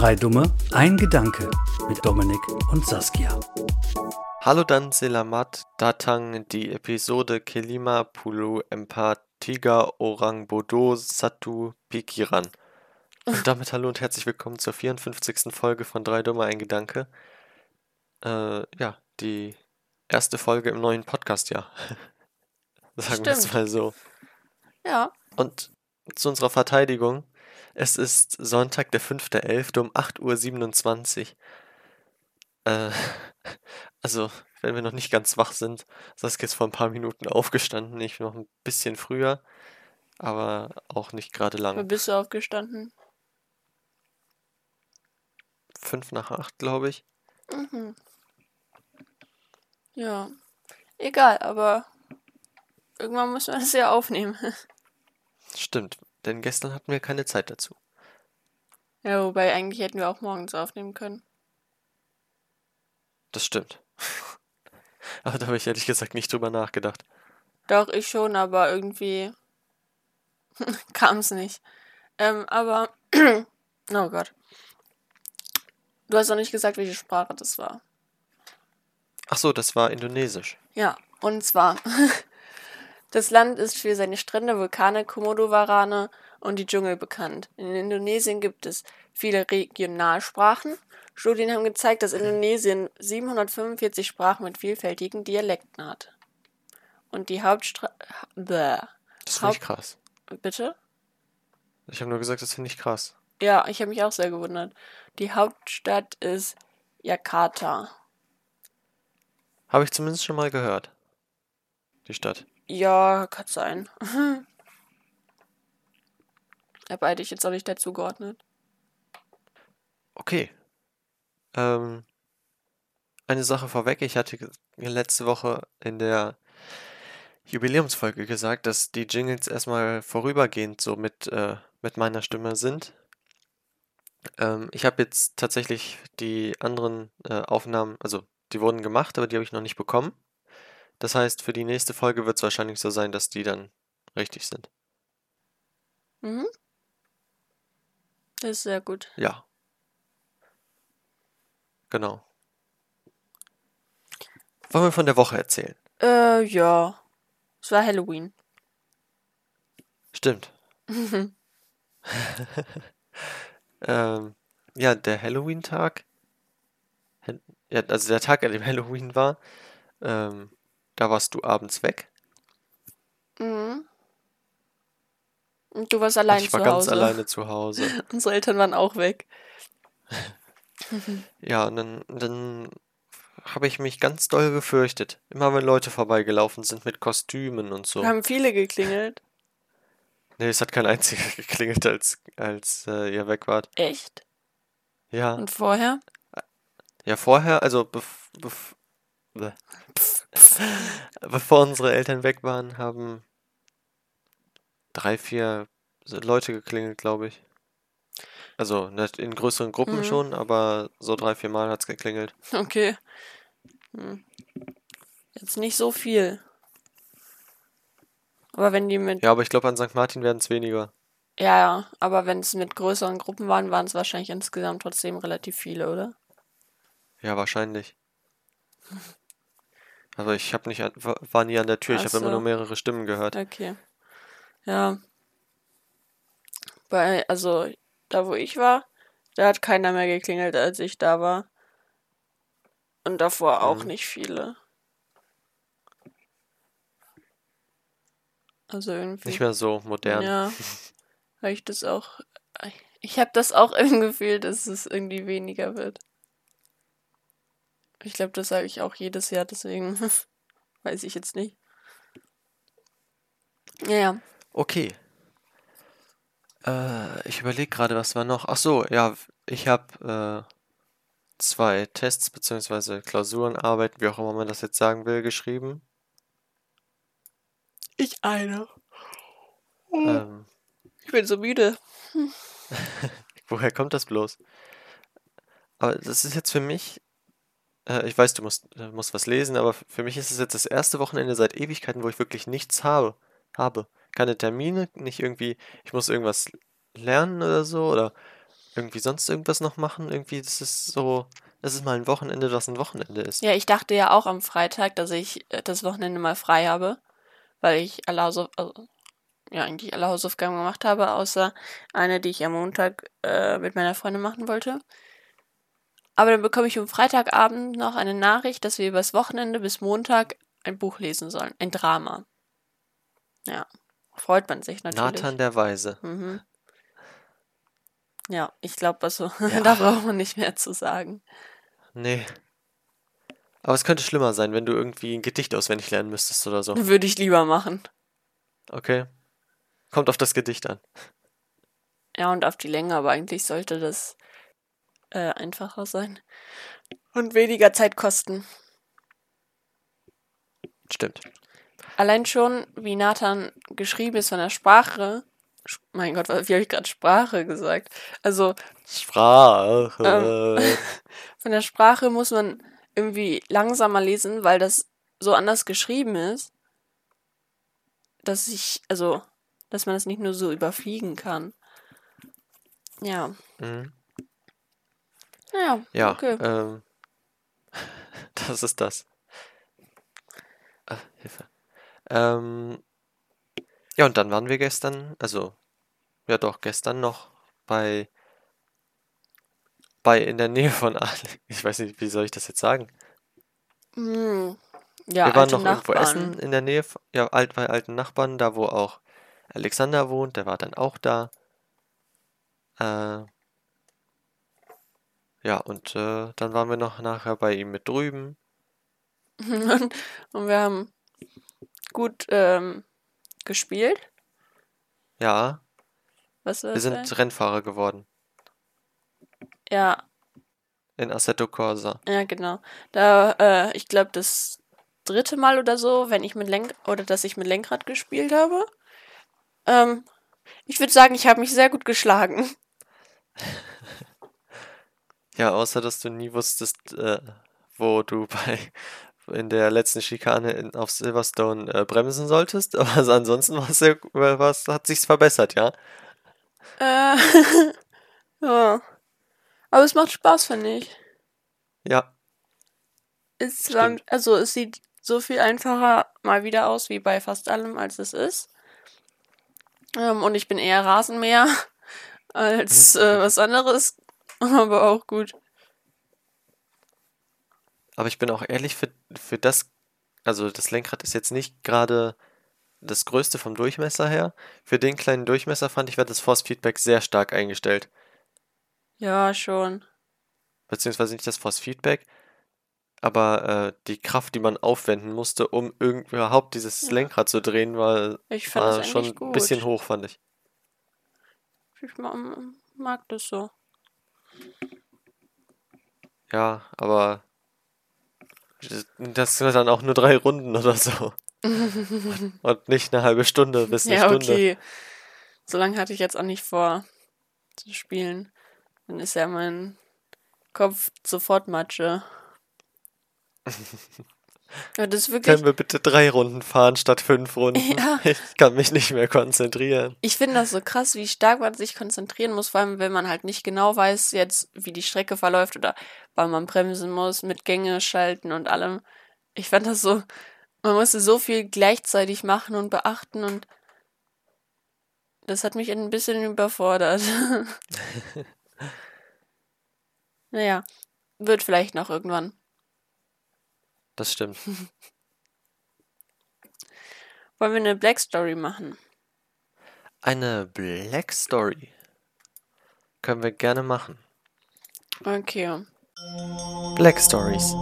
Drei Dumme, ein Gedanke mit Dominik und Saskia. Hallo dann Selamat datang di Episode Kelima Pulu Empatiga Orang Bodo Satu Pikiran. Und damit hallo und herzlich willkommen zur 54. Folge von Drei Dumme, ein Gedanke. Äh, ja, die erste Folge im neuen Podcast-Jahr. Sagen wir es mal so. Ja, Und zu unserer Verteidigung, es ist Sonntag, der 5.11. um 8.27 Uhr. Äh, also, wenn wir noch nicht ganz wach sind, Saskia ist vor ein paar Minuten aufgestanden, ich noch ein bisschen früher, aber auch nicht gerade wann lang. bist du aufgestanden? Fünf nach acht, glaube ich. Mhm. Ja, egal, aber irgendwann müssen wir das ja aufnehmen. Stimmt, denn gestern hatten wir keine Zeit dazu. Ja, wobei eigentlich hätten wir auch morgens aufnehmen können. Das stimmt. Aber da habe ich ehrlich gesagt nicht drüber nachgedacht. Doch, ich schon, aber irgendwie kam es nicht. Ähm, aber, oh Gott. Du hast noch nicht gesagt, welche Sprache das war. Ach so, das war Indonesisch. Ja, und zwar, das Land ist für seine Strände, Vulkane, Komodo-Warane und die Dschungel bekannt. In Indonesien gibt es viele Regionalsprachen. Studien haben gezeigt, dass Indonesien 745 Sprachen mit vielfältigen Dialekten hat. Und die Hauptstraße. Das finde ich Haupt- krass. Bitte? Ich habe nur gesagt, das finde ich krass. Ja, ich habe mich auch sehr gewundert. Die Hauptstadt ist Jakarta. Habe ich zumindest schon mal gehört. Die Stadt. Ja, kann sein. Aber hätte ich jetzt auch nicht dazu geordnet. Okay. Ähm, eine Sache vorweg. Ich hatte letzte Woche in der Jubiläumsfolge gesagt, dass die Jingles erstmal vorübergehend so mit, äh, mit meiner Stimme sind. Ähm, ich habe jetzt tatsächlich die anderen äh, Aufnahmen, also die wurden gemacht, aber die habe ich noch nicht bekommen. Das heißt, für die nächste Folge wird es wahrscheinlich so sein, dass die dann richtig sind. Mhm. Das ist sehr gut. Ja. Genau. Wollen wir von der Woche erzählen? Äh, ja. Es war Halloween. Stimmt. ähm, ja, der Halloween-Tag. Hal- Ja, also der Tag, an dem Halloween war, ähm, da warst du abends weg. Mhm. Und du warst allein ich war zu ganz Hause. alleine zu Hause. Unsere Eltern waren auch weg. Ja, und dann, dann habe ich mich ganz doll gefürchtet. Immer wenn Leute vorbeigelaufen sind mit Kostümen und so. Haben viele geklingelt. Nee, es hat kein einziger geklingelt, als, als äh, ihr weg wart. Echt? Ja. Und vorher? Ja, vorher, also. Bevor unsere Eltern weg waren, haben drei, vier Leute geklingelt, glaube ich. Also nicht in größeren Gruppen Mhm. schon, aber so drei, vier Mal hat es geklingelt. Okay. Hm. Jetzt nicht so viel. Aber wenn die mit. Ja, aber ich glaube, an St. Martin werden es weniger. Ja, ja. Aber wenn es mit größeren Gruppen waren, waren es wahrscheinlich insgesamt trotzdem relativ viele, oder? Ja, wahrscheinlich. Aber ich habe nicht war nie an der Tür, ich habe immer so. nur mehrere Stimmen gehört. Okay. Ja. Bei, also, da wo ich war, da hat keiner mehr geklingelt, als ich da war. Und davor auch Mhm. nicht viele. Also irgendwie. Nicht mehr so modern. Ja. Weil ich das auch. Ich habe das auch im Gefühl, dass es irgendwie weniger wird. Ich glaube, das sage ich auch jedes Jahr, deswegen weiß ich jetzt nicht. Ja, ja. Okay. Äh, ich überlege gerade, was war noch. Ach so, ja, ich habe äh, zwei Tests beziehungsweise Klausurenarbeiten, wie auch immer man das jetzt sagen will, geschrieben. Ich eine. Ähm, Ich bin so müde. woher kommt das bloß? Aber das ist jetzt für mich, äh, ich weiß, du musst, äh, musst was lesen, aber für mich ist es jetzt das erste Wochenende seit Ewigkeiten, wo ich wirklich nichts habe. Habe. Keine Termine, nicht irgendwie, ich muss irgendwas lernen oder so oder irgendwie sonst irgendwas noch machen? Irgendwie, das ist so, das ist mal ein Wochenende, das ein Wochenende ist. Ja, ich dachte ja auch am Freitag, dass ich äh, das Wochenende mal frei habe, weil ich alle Hausauf also, ja, eigentlich alle Hausaufgaben gemacht habe, außer eine, die ich am Montag äh, mit meiner Freundin machen wollte. Aber dann bekomme ich am Freitagabend noch eine Nachricht, dass wir übers Wochenende bis Montag ein Buch lesen sollen. Ein Drama. Ja, freut man sich natürlich. Nathan der Weise. Mhm. Ja, ich glaube, also, Ja. da braucht man nicht mehr zu sagen. Nee. Aber es könnte schlimmer sein, wenn du irgendwie ein Gedicht auswendig lernen müsstest oder so. Würde ich lieber machen. Okay. Kommt auf das Gedicht an. Ja, und auf die Länge, aber eigentlich sollte das äh, einfacher sein. Und weniger Zeit kosten. Stimmt. Allein schon, wie Nathan geschrieben ist von der Sprache. Mein Gott, wie habe ich gerade Sprache gesagt? Also Sprache. Ähm. von der Sprache muss man irgendwie langsamer lesen, weil das so anders geschrieben ist, dass ich, also, dass man es nicht nur so überfliegen kann. Ja, Mhm. Naja, Ja, okay. ähm, das ist das. Ah, Hilfe. Ähm, ja, und dann waren wir gestern, also, ja doch, gestern noch bei, bei in der Nähe von Aale. Ich weiß nicht, wie soll ich das jetzt sagen? Hm. Ja, wir waren noch irgendwo Nachbarn. essen in der Nähe, ja, alt, bei alten Nachbarn, da wo auch Alexander wohnt, der war dann auch da. Äh, ja, und äh, dann waren wir noch nachher bei ihm mit drüben. und, und wir haben gut ähm, gespielt. Ja, Was war wir sind denn? Rennfahrer geworden Ja, in Assetto Corsa. ja, genau. Da, äh, ich glaube, das dritte Mal oder so, wenn ich mit Lenk oder dass ich mit Lenkrad gespielt habe. Ähm, ich würde sagen, ich habe mich sehr gut geschlagen. Ja, außer dass du nie wusstest, äh, wo du bei in der letzten Schikane in, auf Silverstone äh, bremsen solltest. Aber also ansonsten war's ja, war's, hat sich's verbessert, ja. Äh, ja. Aber es macht Spaß, finde ich. Ja, Es Stimmt. also es sieht so viel einfacher mal wieder aus wie bei fast allem, als es ist. Ähm, und ich bin eher Rasenmäher als äh, was anderes. Aber auch gut. aber ich bin auch ehrlich, für, für das, also das Lenkrad ist jetzt nicht gerade das größte vom Durchmesser her. Für den kleinen Durchmesser fand ich, war das Force Feedback sehr stark eingestellt. Ja, schon. Beziehungsweise nicht das Force Feedback, aber äh, die Kraft, die man aufwenden musste, um irgend- überhaupt dieses Ja. Lenkrad zu drehen, war, war schon ein bisschen hoch, fand ich. Ich ma mag das so. Ja, aber das sind dann auch nur drei Runden oder so. Und nicht eine halbe Stunde bis eine ja, Stunde. okay. So lange hatte ich jetzt auch nicht vor zu spielen. Dann ist ja mein Kopf sofort Matsche. Ja, wirklich. Können wir bitte drei Runden fahren statt fünf Runden? Ja. Ich kann mich nicht mehr konzentrieren. Ich finde das so krass, wie stark man sich konzentrieren muss, vor allem wenn man halt nicht genau weiß, jetzt wie die Strecke verläuft oder wann man bremsen muss, mit Gänge schalten und allem. Ich fand das so, man musste so viel gleichzeitig machen und beachten und das hat mich ein bisschen überfordert. naja, wird vielleicht noch irgendwann. Das stimmt. Wollen wir eine Black Story machen? Eine Black Story. Können wir gerne machen. Okay. Black Stories.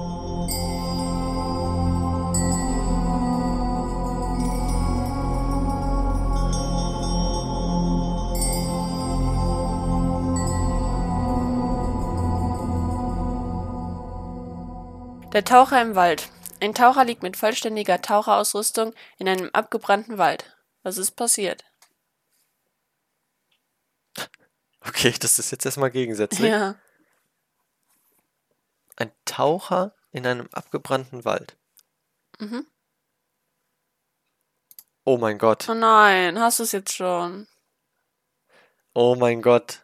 Der Taucher im Wald. Ein Taucher liegt mit vollständiger Taucherausrüstung in einem abgebrannten Wald. Was ist passiert? Okay, das ist jetzt erstmal gegensätzlich. Ja. Ein Taucher in einem abgebrannten Wald. Mhm. Oh mein Gott. Oh nein, hast du es jetzt schon? Oh mein Gott.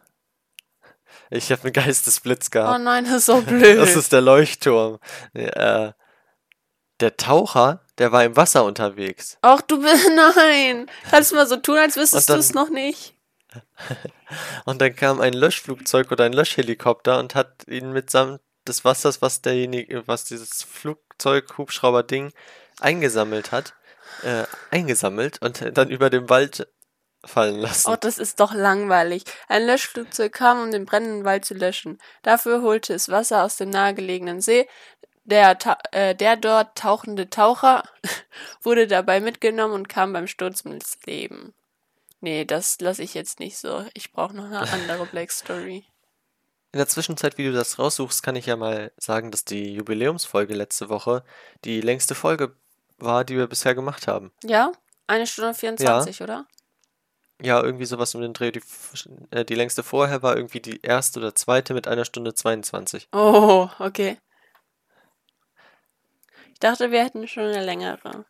Ich habe einen Geistesblitz Oh gehabt. nein, das ist so blöd. Das ist der Leuchtturm. Äh, der Taucher, der war im Wasser unterwegs. Ach du bist. Nein. Kannst du mal so tun, als wüsstest du es noch nicht? Und dann kam ein Löschflugzeug oder ein Löschhelikopter und hat ihn mitsamt des Wassers, was derjenige, was dieses Flugzeug, Hubschrauber-Ding eingesammelt hat, äh, eingesammelt und dann über dem Wald fallen lassen. Oh, das ist doch langweilig. Ein Löschflugzeug kam, um den brennenden Wald zu löschen. Dafür holte es Wasser aus dem nahegelegenen See. Der, äh, der dort tauchende Taucher wurde dabei mitgenommen und kam beim Sturz ins Leben. Nee, das lasse ich jetzt nicht so. Ich brauche noch eine andere Black Story. In der Zwischenzeit, wie du das raussuchst, kann ich ja mal sagen, dass die Jubiläumsfolge letzte Woche die längste Folge war, die wir bisher gemacht haben. Ja? Eine Stunde 24, oder? Ja, irgendwie sowas um den Dreh. Die, äh, die längste vorher war irgendwie die erste oder zweite mit einer Stunde 22. Oh, okay. Ich dachte, wir hätten schon eine längere.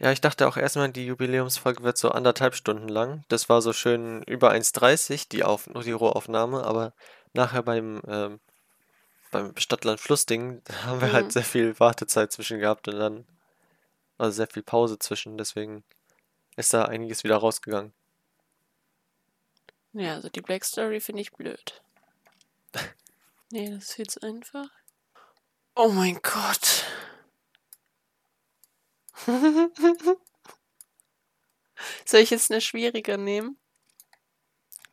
Ja, ich dachte auch erstmal, die Jubiläumsfolge wird so anderthalb Stunden lang. Das war so schön über 1,30 die, Auf die Rohaufnahme, aber nachher beim, ähm, beim Stadtland-Fluss-Ding haben wir Mhm. halt sehr viel Wartezeit zwischen gehabt und dann, also sehr viel Pause zwischen, deswegen ist da einiges wieder rausgegangen. Ja, also die Black Story finde ich blöd. Nee, das ist jetzt einfach. Oh mein Gott. Soll ich jetzt eine schwierige nehmen?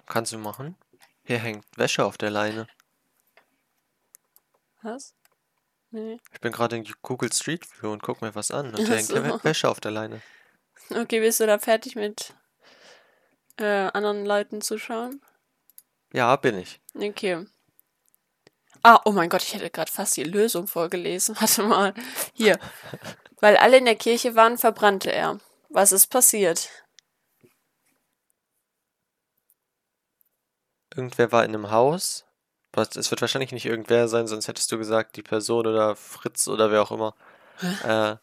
Kannst du machen? Hier hängt Wäsche auf der Leine. Was? Nee. Ich bin gerade in Google Street View und guck mir was an und hier hängt so. Wäsche auf der Leine. Okay, bist du da fertig mit äh, anderen Leuten zuschauen? Ja, bin ich. Okay. Ah, oh mein Gott, ich hätte gerade fast die Lösung vorgelesen. Warte mal. Hier. Weil alle in der Kirche waren, verbrannte er. Was ist passiert? Irgendwer war in einem Haus. Es wird wahrscheinlich nicht irgendwer sein, sonst hättest du gesagt, die Person oder Fritz oder wer auch immer. Äh,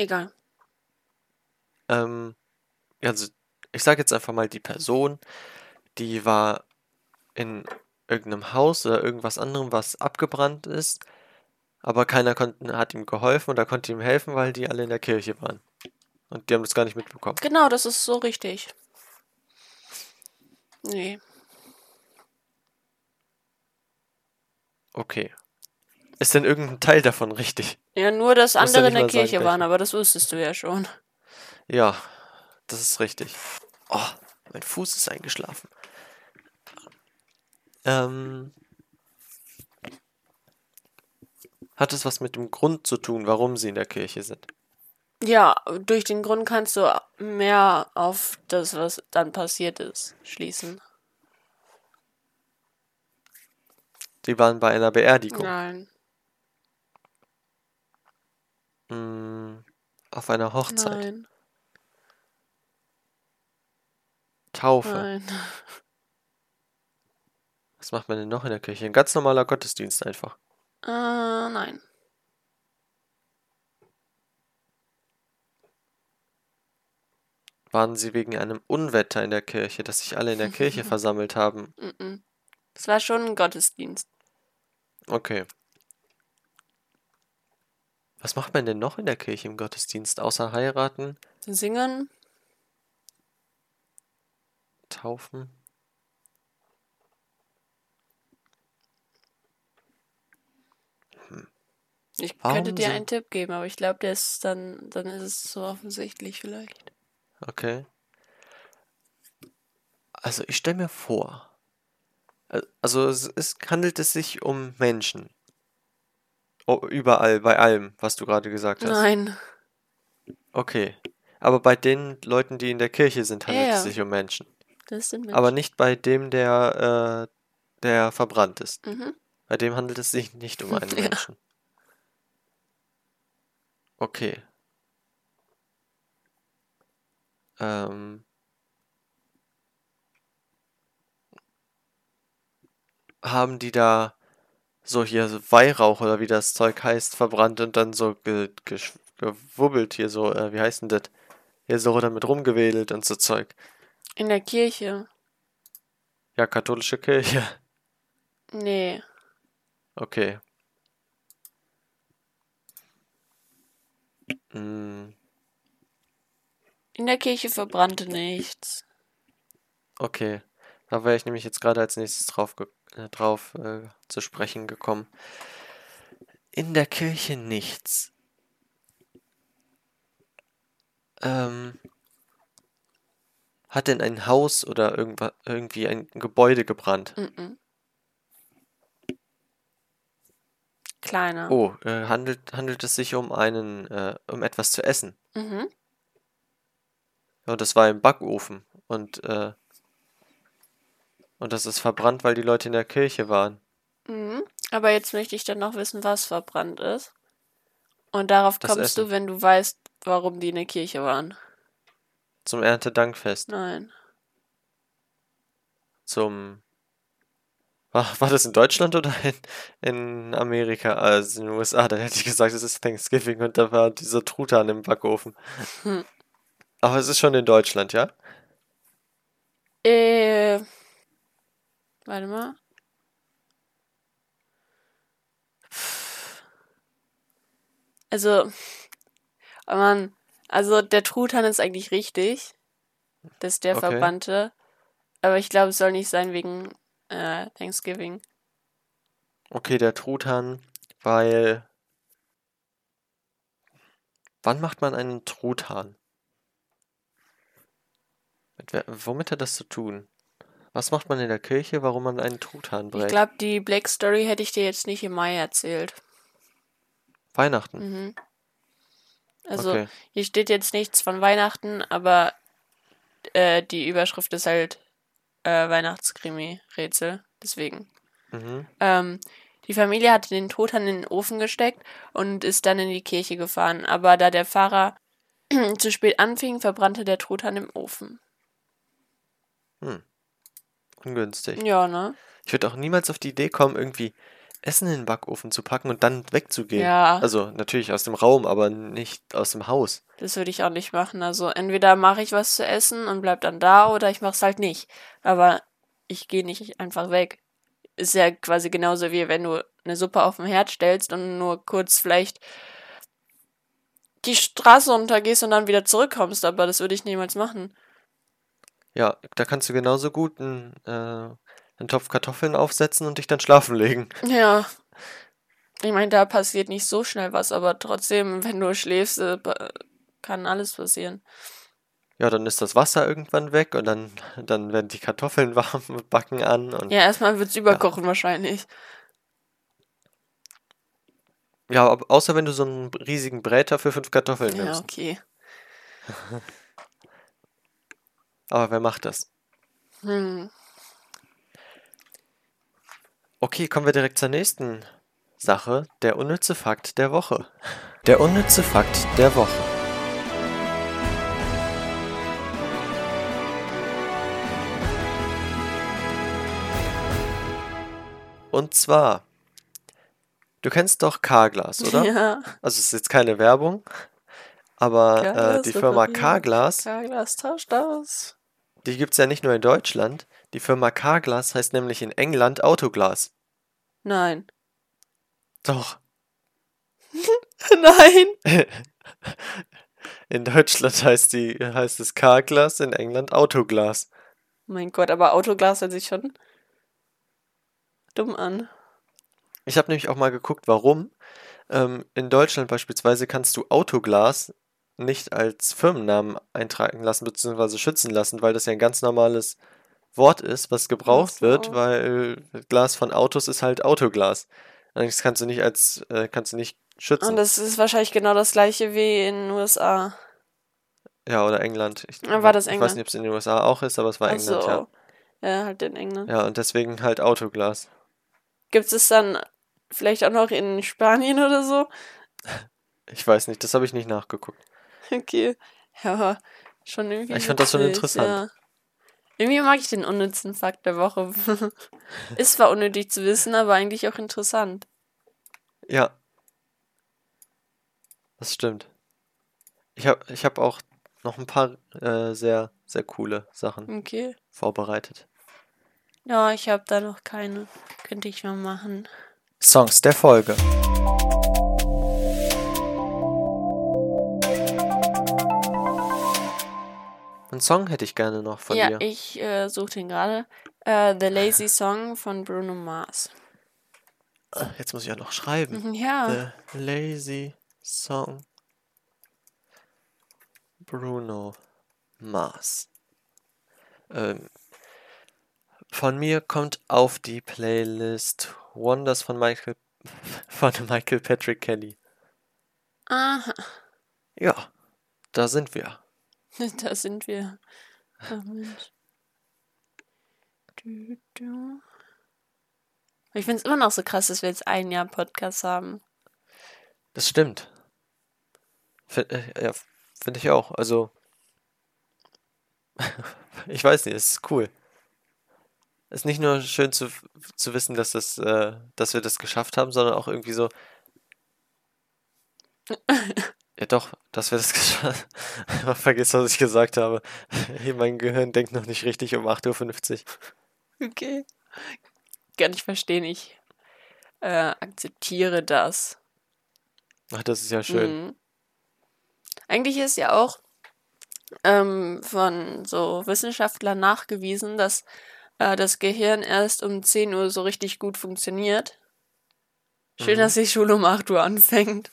Egal. ähm, also ich sage jetzt einfach mal die Person, die war in irgendeinem Haus oder irgendwas anderem, was abgebrannt ist, aber keiner konnte, hat ihm geholfen oder konnte ihm helfen, weil die alle in der Kirche waren. Und die haben das gar nicht mitbekommen. Genau, das ist so richtig. Nee. Okay. Ist denn irgendein Teil davon richtig? Ja, nur, dass Musst ja andere in der mal sagen, Kirche waren, aber das wusstest du ja schon. Ja, das ist richtig. Oh, mein Fuß ist eingeschlafen. Ähm, hat es was mit dem Grund zu tun, warum sie in der Kirche sind? Ja, durch den Grund kannst du mehr auf das, was dann passiert ist, schließen. Sie waren bei einer Beerdigung, Nein, mm, auf einer Hochzeit, nein, Taufe. nein. Was macht man denn noch in der Kirche? Ein ganz normaler Gottesdienst einfach. Äh, nein. Waren sie wegen einem Unwetter in der Kirche, dass sich alle in der Kirche versammelt haben? Das war schon ein Gottesdienst. Okay. Was macht man denn noch in der Kirche im Gottesdienst, außer heiraten, Singen? taufen? Ich Warum könnte dir sind- einen Tipp geben, aber ich glaube, der ist dann, dann ist es so offensichtlich vielleicht. Okay. Also ich stelle mir vor, al- also es ist, handelt es sich um Menschen. O- überall, bei allem, was du gerade gesagt hast. Nein. Okay. Aber bei den Leuten, die in der Kirche sind, handelt Ja, es sich um Menschen. Das sind Menschen. Aber nicht bei dem, der, äh, der verbrannt ist. Mhm. Bei dem handelt es sich nicht um einen Ja. Menschen. Okay. Ähm. Haben die da so hier Weihrauch oder wie das Zeug heißt, verbrannt und dann so ge gesch- gewubbelt hier so, äh, wie heißt denn das? Hier so damit rumgewedelt und so Zeug. In der Kirche. Ja, katholische Kirche. Nee. Okay. Mm, In der Kirche verbrannte nichts. okay. Da wäre ich nämlich jetzt gerade als nächstes drauf, ge äh, drauf äh, zu sprechen gekommen. In der Kirche nichts. Ähm, hat denn ein Haus oder irgendwie ein Gebäude gebrannt? Mhm. Kleiner. Oh, äh, handelt, handelt es sich um einen, äh, um etwas zu essen? Mhm. Ja, und das war im Backofen. Und, äh, und das ist verbrannt, weil die Leute in der Kirche waren. Mhm. Aber jetzt möchte ich dann noch wissen, was verbrannt ist. Und darauf Das kommst du, Essen. wenn du weißt, warum die in der Kirche waren. Zum Erntedankfest. Nein. Zum. War, war das in Deutschland oder in, in Amerika? Also in den USA, da hätte ich gesagt, es ist Thanksgiving und da war dieser Truthahn im Backofen. Hm. Aber es ist schon in Deutschland, ja? Äh. Warte mal. Also. Oh Mann. Also, der Truthahn ist eigentlich richtig. Das ist der Okay. Verbrannte. Aber ich glaube, es soll nicht sein wegen äh, Thanksgiving. Okay, der Truthahn, weil. Wann macht man einen Truthahn? Mit, womit hat das zu tun? Was macht man in der Kirche, warum man einen Truthahn Ich brät? glaube, die Black Story hätte ich dir jetzt nicht im Mai erzählt. Weihnachten. Mhm. Also, Okay. hier steht jetzt nichts von Weihnachten, aber äh, die Überschrift ist halt äh, Weihnachtskrimi-Rätsel. Deswegen. Mhm. Ähm, die Familie hatte den Truthahn in den Ofen gesteckt und ist dann in die Kirche gefahren. Aber da der Fahrer zu spät anfing, verbrannte der Truthahn im Ofen. Ungünstig. Ja, ne? Ich würde auch niemals auf die Idee kommen, irgendwie Essen in den Backofen zu packen und dann wegzugehen. Ja. Also natürlich aus dem Raum, aber nicht aus dem Haus. Das würde ich auch nicht machen. Also entweder mache ich was zu essen und bleib dann da oder ich mache es halt nicht. Aber ich gehe nicht einfach weg. Ist ja quasi genauso wie wenn du eine Suppe auf den Herd stellst und nur kurz vielleicht die Straße runtergehst und dann wieder zurückkommst. Aber das würde ich niemals machen. Ja, da kannst du genauso gut einen, äh, einen Topf Kartoffeln aufsetzen und dich dann schlafen legen. Ja. Ich meine, da passiert nicht so schnell was, aber trotzdem, wenn du schläfst, äh, kann alles passieren. Ja, dann ist das Wasser irgendwann weg und dann, dann werden die Kartoffeln warm und backen an und Ja, erstmal wird's überkochen wahrscheinlich. ja, außer wenn du so einen riesigen Bräter für fünf Kartoffeln Ja, nimmst. okay. Aber wer macht das? Hm. Okay, kommen wir direkt zur nächsten Sache. Der unnütze Fakt der Woche. Der unnütze Fakt der Woche. Und zwar, du kennst doch Carglass, oder? Ja. Also es ist jetzt keine Werbung, aber äh, die Firma. Carglass, Carglass tauscht aus. Die gibt es ja nicht nur in Deutschland. Die Firma Carglass heißt nämlich in England Autoglas. Nein. Doch. Nein. In Deutschland heißt die, heißt es Carglass, in England Autoglas. Mein Gott, aber Autoglas hört sich schon dumm an. Ich habe nämlich auch mal geguckt, warum. Ähm, in Deutschland beispielsweise kannst du Autoglas nicht als Firmennamen eintragen lassen bzw. schützen lassen, weil das ja ein ganz normales Wort ist, was gebraucht so. wird, weil Glas von Autos ist halt Autoglas. Allerdings kannst du nicht als äh, kannst du nicht schützen. Und das ist wahrscheinlich genau das gleiche wie in den USA. Ja, oder England. Ich, Ah, war das ich weiß England? nicht, ob es in den USA auch ist, aber es war Ach England, so. ja. Ja, halt in England. Ja, und deswegen halt Autoglas. Gibt es dann vielleicht auch noch in Spanien oder so? Ich weiß nicht, das habe ich nicht nachgeguckt. Okay. Ja, aber schon irgendwie. Ich fand das schon interessant. Ja. Irgendwie mag ich den unnützen Fakt der Woche. Ist zwar unnötig zu wissen, aber eigentlich auch interessant. Ja. Das stimmt. Ich habe ich hab auch noch ein paar äh, sehr, sehr coole Sachen Okay. vorbereitet. Ja, ich habe da noch keine. Könnte ich mal machen. Songs der Folge. Einen Song hätte ich gerne noch von ja, dir. ich äh, suche den gerade. Äh, The Lazy Song von Bruno Mars. Jetzt muss ich ja noch schreiben. Mhm, Ja, The Lazy Song. Bruno Mars. Ähm, von mir kommt auf die Playlist Wonders von Michael von Michael Patrick Kelly. aha, Ja, da sind wir. da sind wir. Du. Ich finde es immer noch so krass, dass wir jetzt ein Jahr Podcast haben. Das stimmt. Find, äh, ja, finde ich auch. Also, ich weiß nicht, es ist cool. Es ist nicht nur schön zu, zu wissen, dass, das, äh, dass wir das geschafft haben, sondern auch irgendwie so. Ja, doch, dass wir das geschafft haben. Vergiss, was ich gesagt habe. Mein Gehirn denkt noch nicht richtig um 8.50 Uhr. Okay. Kann ich verstehen. Ich äh, akzeptiere das. Ach, das ist ja schön. Mhm. Eigentlich ist ja auch ähm, von so Wissenschaftlern nachgewiesen, dass äh, das Gehirn erst um 10 Uhr so richtig gut funktioniert. Schön, Mhm. dass die Schule um 8 Uhr anfängt.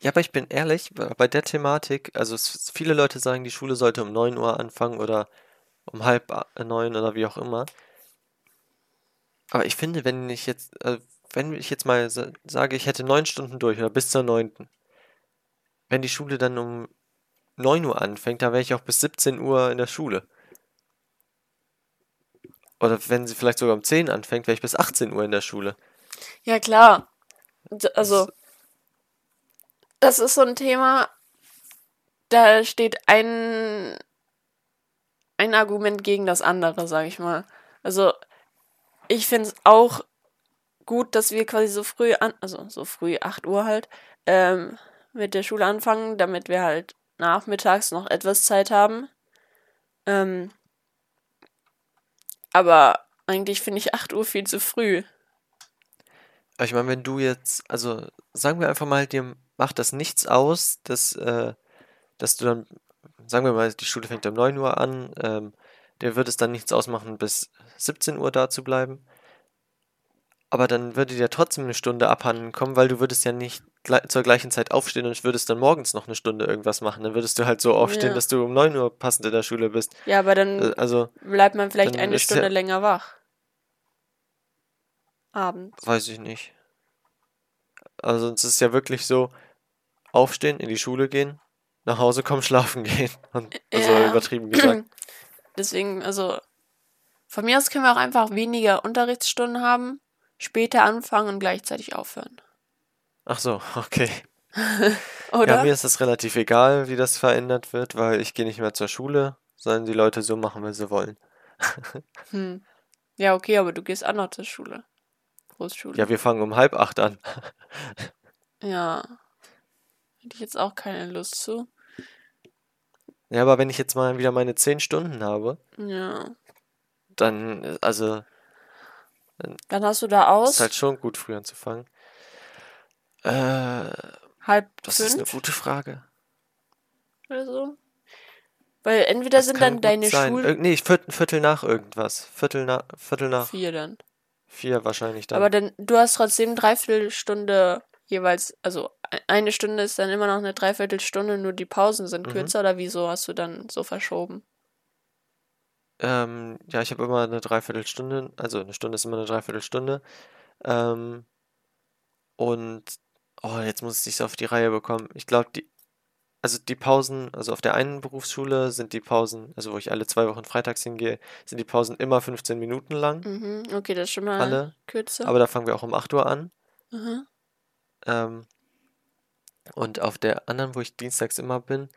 Ja, aber ich bin ehrlich, bei der Thematik, also es, viele Leute sagen, die Schule sollte um 9 Uhr anfangen oder um halb neun oder wie auch immer. Aber ich finde, wenn ich jetzt, äh, wenn ich jetzt mal sa- sage, ich hätte neun Stunden durch oder bis zur neunten, wenn die Schule dann um 9 Uhr anfängt, dann wäre ich auch bis 17 Uhr in der Schule. Oder wenn sie vielleicht sogar um 10 anfängt, wäre ich bis 18 Uhr in der Schule. Ja, klar. Also, das ist so ein Thema, da steht ein, ein Argument gegen das andere, sag ich mal. Also, ich finde es auch gut, dass wir quasi so früh an, also so früh, 8 Uhr halt, ähm, mit der Schule anfangen, damit wir halt nachmittags noch etwas Zeit haben. Ähm, aber eigentlich finde ich 8 Uhr viel zu früh. Ich meine, wenn du jetzt, also sagen wir einfach mal, dir macht das nichts aus, dass, äh, dass du dann, sagen wir mal, die Schule fängt um 9 Uhr an, ähm, dir würde es dann nichts ausmachen, bis 17 Uhr da zu bleiben. Aber dann würde dir trotzdem eine Stunde abhanden kommen, weil du würdest ja nicht gle- zur gleichen Zeit aufstehen und würdest dann morgens noch eine Stunde irgendwas machen. Dann würdest du halt so aufstehen, Ja. dass du um 9 Uhr passend in der Schule bist. Ja, aber dann Äh, Also, bleibt man vielleicht eine Stunde ja- länger wach. Abends. weiß ich nicht. Also es ist ja wirklich so, aufstehen, in die Schule gehen, nach Hause kommen, schlafen gehen. Und, also Ja. übertrieben gesagt. Deswegen, also, von mir aus können wir auch einfach weniger Unterrichtsstunden haben, später anfangen und gleichzeitig aufhören. Ach so, okay. Oder? Ja, mir ist das relativ egal, wie das verändert wird, weil ich gehe nicht mehr zur Schule, sollen die Leute so machen, wie sie wollen. hm. Ja, okay, aber du gehst auch noch zur Schule. Großschule. Ja, wir fangen um halb acht an. Ja. Hätte ich jetzt auch keine Lust zu. Ja, aber wenn ich jetzt mal wieder meine zehn Stunden habe, Ja. dann, also, Dann hast du da aus ist halt schon gut, früh anzufangen. Äh, halb das ist eine fünf gute Frage. oder so. Weil entweder Das sind dann deine. Schulen nee, Viertel, Viertel nach irgendwas. Viertel nach, Viertel nach vier dann. Vier wahrscheinlich dann. Aber dann, du hast trotzdem dreiviertel Stunde jeweils, also e- eine Stunde ist dann immer noch eine Dreiviertelstunde, nur die Pausen sind Mhm. kürzer oder wieso hast du dann so verschoben? Ähm, ja, ich habe immer eine Dreiviertelstunde, also eine Stunde ist immer eine Dreiviertelstunde. Ähm, und, oh, jetzt muss ich es auf die Reihe bekommen. Ich glaube, die, also die Pausen, also auf der einen Berufsschule sind die Pausen, also wo ich alle zwei Wochen freitags hingehe, sind die Pausen immer 15 Minuten lang, Mhm, okay, das ist schon mal alle. kürzer. Aber da fangen wir auch um 8 Uhr an. Mhm. Ähm, und auf der anderen, wo ich dienstags immer bin,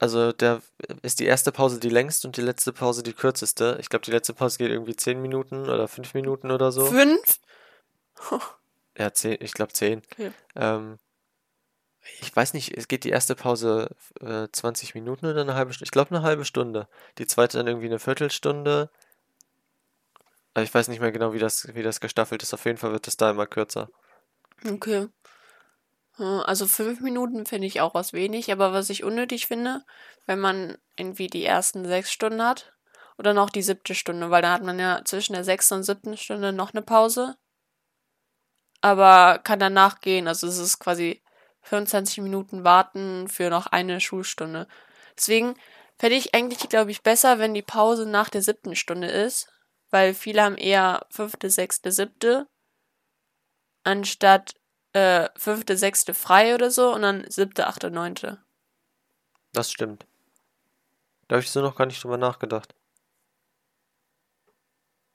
also da ist die erste Pause die längste und die letzte Pause die kürzeste. Ich glaube, die letzte Pause geht irgendwie 10 Minuten oder 5 Minuten oder so. Fünf? Ja, 10, ich glaube 10. Okay. Ähm, ich weiß nicht, es geht die erste Pause äh, 20 Minuten oder eine halbe Stunde? Ich glaube eine halbe Stunde. Die zweite dann irgendwie eine Viertelstunde Aber ich weiß nicht mehr genau, wie das, wie das gestaffelt ist. Auf jeden Fall wird es da immer kürzer. Okay. Äh, Also fünf Minuten finde ich auch was wenig, aber was ich unnötig finde, wenn man irgendwie die ersten sechs Stunden hat oder noch die siebte Stunde, weil da hat man ja zwischen der sechsten und siebten Stunde noch eine Pause, aber kann danach gehen. Also es ist quasi 25 Minuten warten für noch eine Schulstunde. Deswegen fände ich eigentlich, glaube ich, besser, wenn die Pause nach der siebten Stunde ist, weil viele haben eher fünfte, sechste, siebte anstatt äh, fünfte, sechste frei oder so und dann siebte, achte, neunte. Das stimmt. Da habe ich so noch gar nicht drüber nachgedacht.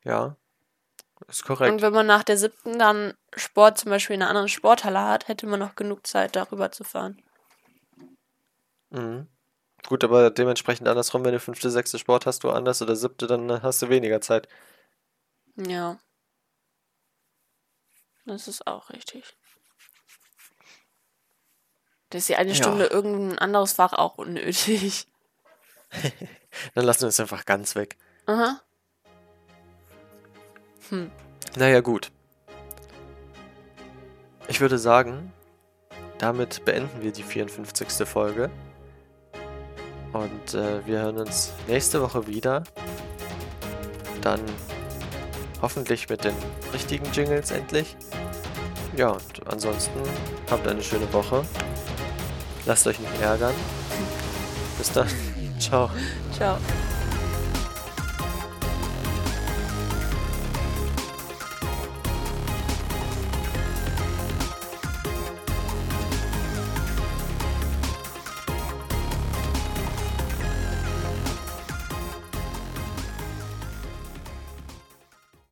Ja, ist korrekt. Und wenn man nach der siebten dann Sport zum Beispiel in einer anderen Sporthalle hat, hätte man noch genug Zeit, darüber zu fahren. Mhm. Gut, aber dementsprechend andersrum, wenn du fünfte, sechste Sport hast, woanders oder siebte, dann hast du weniger Zeit. Ja. Das ist auch richtig. Das ist ja eine Ja. Stunde irgendein anderes Fach auch unnötig. Dann lassen wir es einfach ganz weg. Aha. Hm. Naja, gut. Ich würde sagen, damit beenden wir die 54. Folge. Und äh, wir hören uns nächste Woche wieder. Dann hoffentlich mit den richtigen Jingles endlich. Ja, und ansonsten habt eine schöne Woche. Lasst euch nicht ärgern. Bis dann. Ciao. Ciao.